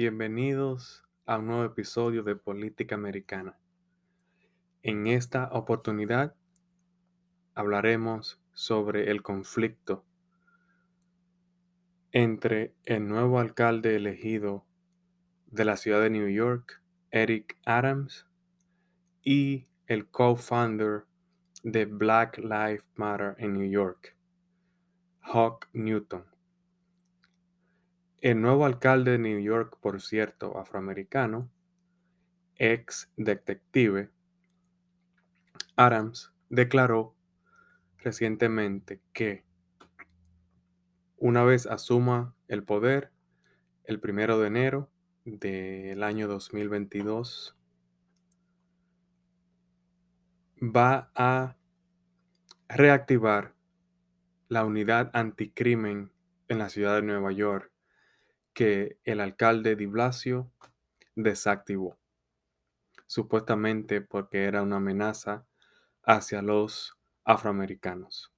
Bienvenidos a un nuevo episodio de Política Americana. En esta oportunidad hablaremos sobre el conflicto entre el nuevo alcalde elegido de la ciudad de New York, Eric Adams, y el co-founder de Black Lives Matter en New York, Hawk Newton. El nuevo alcalde de New York, por cierto, afroamericano, ex detective, Adams declaró recientemente que una vez asuma el poder el primero de enero del año 2022, va a reactivar la unidad anticrimen en la ciudad de Nueva York que el alcalde de Blasio desactivó, supuestamente porque era una amenaza hacia los afroamericanos.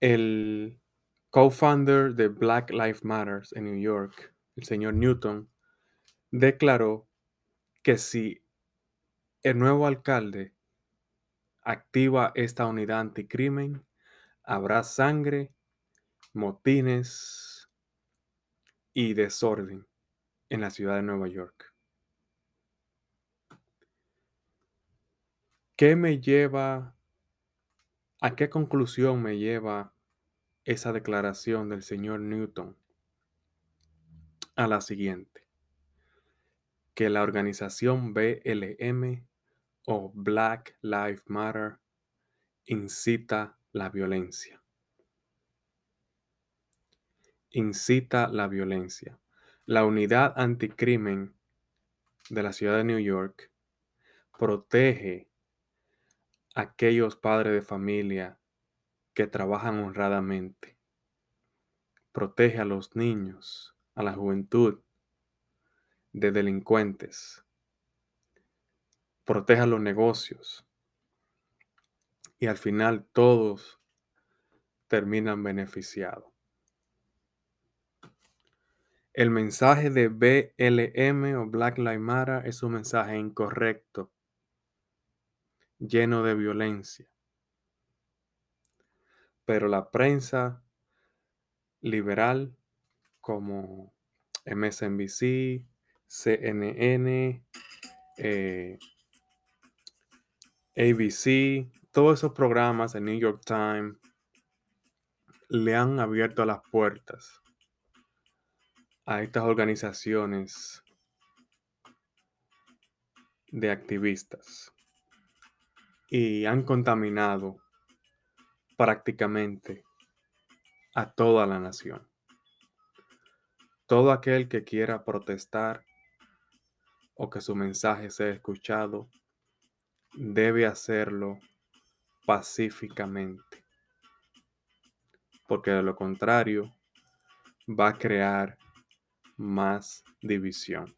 El co-founder de Black Lives Matter en New York, el señor Newton, declaró que si el nuevo alcalde activa esta unidad anticrimen, habrá sangre, motines, y desorden en la ciudad de Nueva York. ¿Qué me lleva, a qué conclusión me lleva esa declaración del señor Newton? A la siguiente, que la organización BLM o Black Lives Matter incita la violencia incita la violencia. La unidad anticrimen de la ciudad de New York protege a aquellos padres de familia que trabajan honradamente. Protege a los niños, a la juventud de delincuentes. Protege a los negocios. Y al final todos terminan beneficiados. El mensaje de BLM o Black Lives Matter es un mensaje incorrecto, lleno de violencia. Pero la prensa liberal como MSNBC, CNN, eh, ABC, todos esos programas, el New York Times, le han abierto las puertas a estas organizaciones de activistas y han contaminado prácticamente a toda la nación. Todo aquel que quiera protestar o que su mensaje sea escuchado debe hacerlo pacíficamente, porque de lo contrario va a crear más división.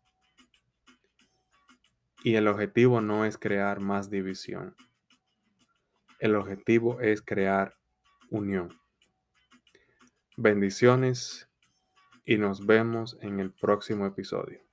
Y el objetivo no es crear más división. El objetivo es crear unión. Bendiciones y nos vemos en el próximo episodio.